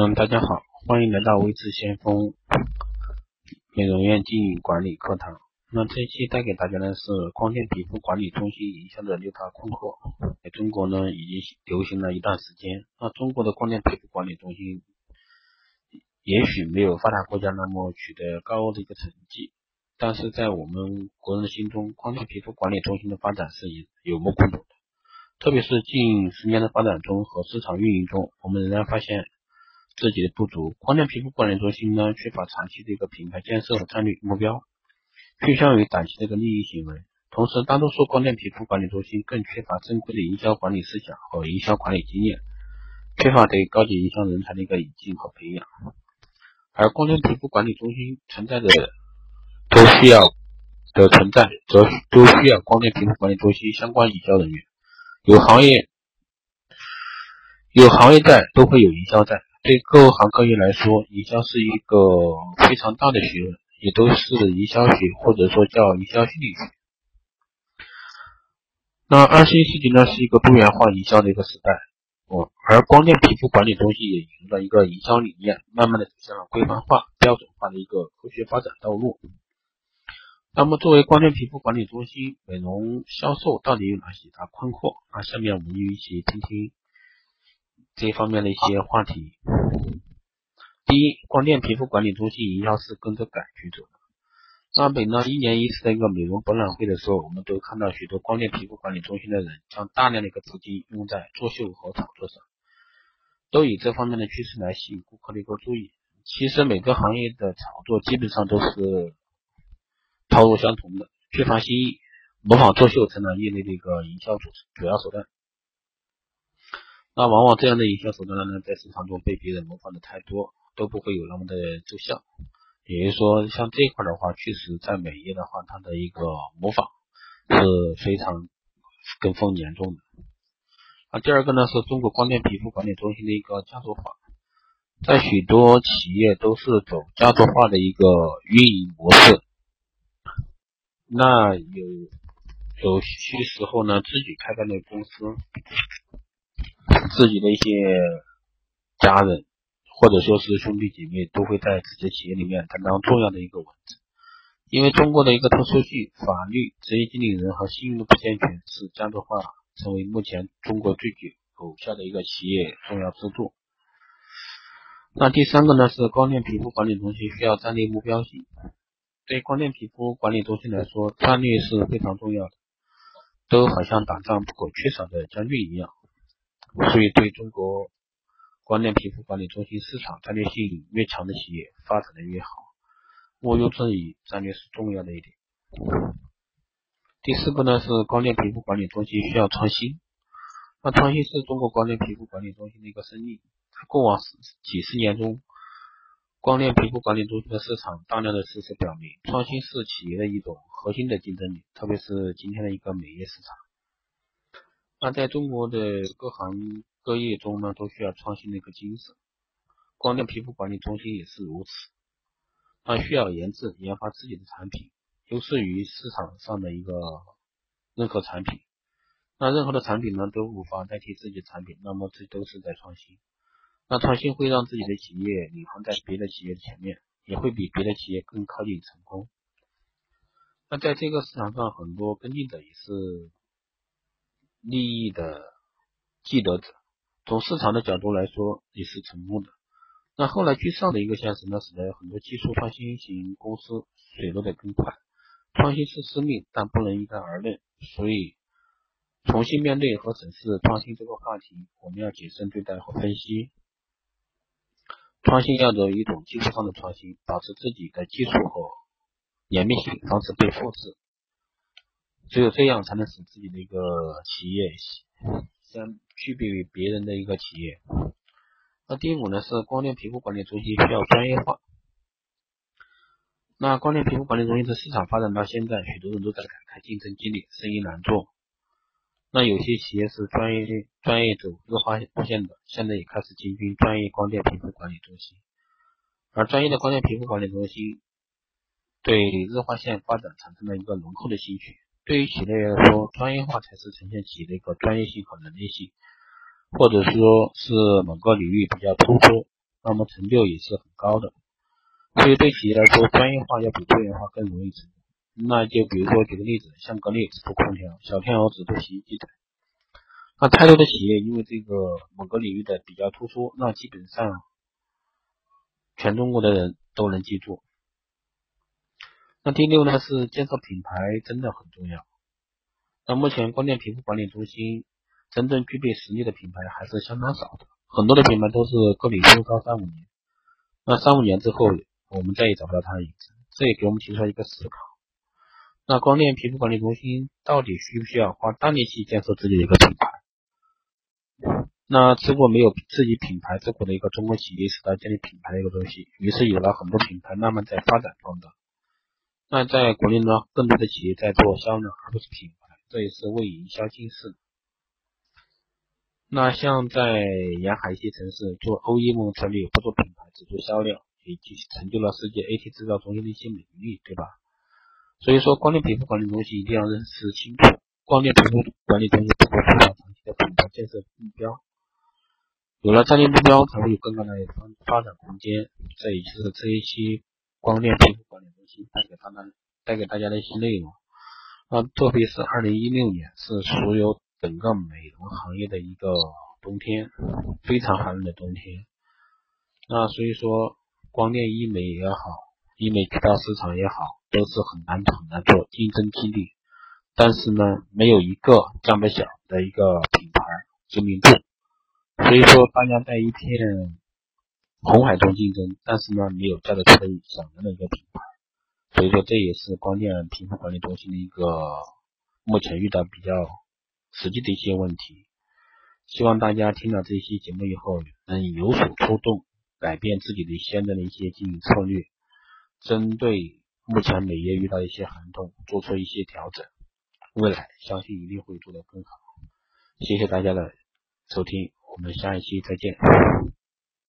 嗯，大家好，欢迎来到微智先锋美容院经营管理课堂。那这一期带给大家的是光电皮肤管理中心营销的六大困惑。在中国呢，已经流行了一段时间。那中国的光电皮肤管理中心，也许没有发达国家那么取得高的一个成绩，但是在我们国人的心中，光电皮肤管理中心的发展是有目共睹的。特别是近十年的发展中和市场运营中，我们仍然发现。自己的不足，光电皮肤管理中心呢缺乏长期的一个品牌建设和战略目标，趋向于短期的一个利益行为。同时，大多数光电皮肤管理中心更缺乏正规的营销管理思想和营销管理经验，缺乏对高级营销人才的一个引进和培养。而光电皮肤管理中心存在的都需要的存在，则都需要光电皮肤管理中心相关营销人员。有行业有行业在，都会有营销在。对各行各业来说，营销是一个非常大的学问，也都是营销学或者说叫营销心理学。那二十一世纪呢，是一个多元化营销的一个时代，哦，而光电皮肤管理中心也引入了一个营销理念，慢慢的走向了规范化、标准化的一个科学发展道路。那么，作为光电皮肤管理中心，美容销售到底有哪些大困惑？那下面我们就一起听听。这方面的一些话题。第一，光电皮肤管理中心营销是跟着感觉走的。那每到一年一次的一个美容博览会的时候，我们都看到许多光电皮肤管理中心的人将大量的一个资金用在作秀和炒作上，都以这方面的趋势来吸引顾客的一个注意。其实每个行业的炒作基本上都是套路相同的，缺乏新意，模仿作秀成了业内的一个营销主主要手段。那往往这样的营销手段呢，在市场中被别人模仿的太多，都不会有那么的奏效。也就是说，像这一块的话，确实在美业的话，它的一个模仿是非常跟风严重的。那，第二个呢，是中国光电皮肤管理中心的一个家族化，在许多企业都是走家族化的一个运营模式。那有有些时候呢，自己开办的公司。自己的一些家人或者说是兄弟姐妹都会在自己的企业里面担当重要的一个位置，因为中国的一个特殊性，法律、职业经理人和信用不健全，使家族化成为目前中国最具有效的一个企业重要支柱。那第三个呢是光电皮肤管理中心需要战略目标性，对光电皮肤管理中心来说，战略是非常重要的，都好像打仗不可缺少的将军一样。所以，对中国光电皮肤管理中心市场战略性越强的企业，发展的越好。毋庸置疑，战略是重要的一点。第四个呢，是光电皮肤管理中心需要创新。那创新是中国光电皮肤管理中心的一个生命。过往几十年中，光电皮肤管理中心的市场大量的事实表明，创新是企业的一种核心的竞争力，特别是今天的一个美业市场。那在中国的各行各业中呢，都需要创新的一个精神。光电皮肤管理中心也是如此，它需要研制研发自己的产品，优势于市场上的一个任何产品。那任何的产品呢，都无法代替自己的产品，那么这都是在创新。那创新会让自己的企业领航在别的企业的前面，也会比别的企业更靠近成功。那在这个市场上，很多跟进者也是。利益的既得者，从市场的角度来说也是成功的。那后来居上的一个现实呢，使得很多技术创新型公司水落的更快。创新是生命，但不能一概而论。所以，重新面对和审视创新这个话题，我们要谨慎对待和分析。创新要走一种技术上的创新，保持自己的技术和严密性，防止被复制。只有这样，才能使自己的一个企业相区别于别人的一个企业。那第五呢，是光电皮肤管理中心需要专业化。那光电皮肤管理中心的市场发展到现在，许多人都在感慨竞争激烈，生意难做。那有些企业是专业专业走日化路线的，现在也开始进军专业光电皮肤管理中心。而专业的光电皮肤管理中心对日化线发展产生了一个浓厚的兴趣。对于企业来说，专业化才是呈现企业的一个专业性和能力性，或者说是某个领域比较突出，那么成就也是很高的。所以对企业来说，专业化要比多元化更容易成。那就比如说举个例子，像格力只做空调，小天鹅只做洗衣机的。那太多的企业因为这个某个领域的比较突出，那基本上全中国的人都能记住。那第六呢是建设品牌真的很重要。那目前光电皮肤管理中心真正具备实力的品牌还是相当少的，很多的品牌都是个体风骚三五年，那三五年之后我们再也找不到它的影子，这也给我们提出了一个思考。那光电皮肤管理中心到底需不需要花大力气建设自己的一个品牌？那吃过没有自己品牌之苦的一个中国企业，是在建立品牌的一个东西，于是有了很多品牌慢慢在发展中的。那在国内呢，更多的企业在做销量，而不是品牌，这也是为营销近视。那像在沿海一些城市做 OEM 策略，不做品牌，只做销量，也就成就了世界 AT 制造中心的一些美誉，对吧？所以说，光电皮肤管理中心一定要认识清楚，光电皮肤管理中心不会缺乏长期的品牌建设目标。有了战略目标，才会有更大的发发展空间。这也就是这一期光电皮肤管理中心带给大家带给大家的一些内容。那，特别是二零一六年是所有整个美容行业的一个冬天，非常寒冷的冬天。那所以说，光电医美也好。医美渠道市场也好，都是很难很难做，竞争激烈。但是呢，没有一个这么小的一个品牌知名度。所以说，大家在一片红海中竞争，但是呢，没有叫得出来响亮的一个品牌。所以说，这也是光电皮肤管理中心的一个目前遇到比较实际的一些问题。希望大家听了这些节目以后，能有所触动，改变自己的现在的一些经营策略。针对目前美业遇到一些寒冬，做出一些调整，未来相信一定会做得更好。谢谢大家的收听，我们下一期再见。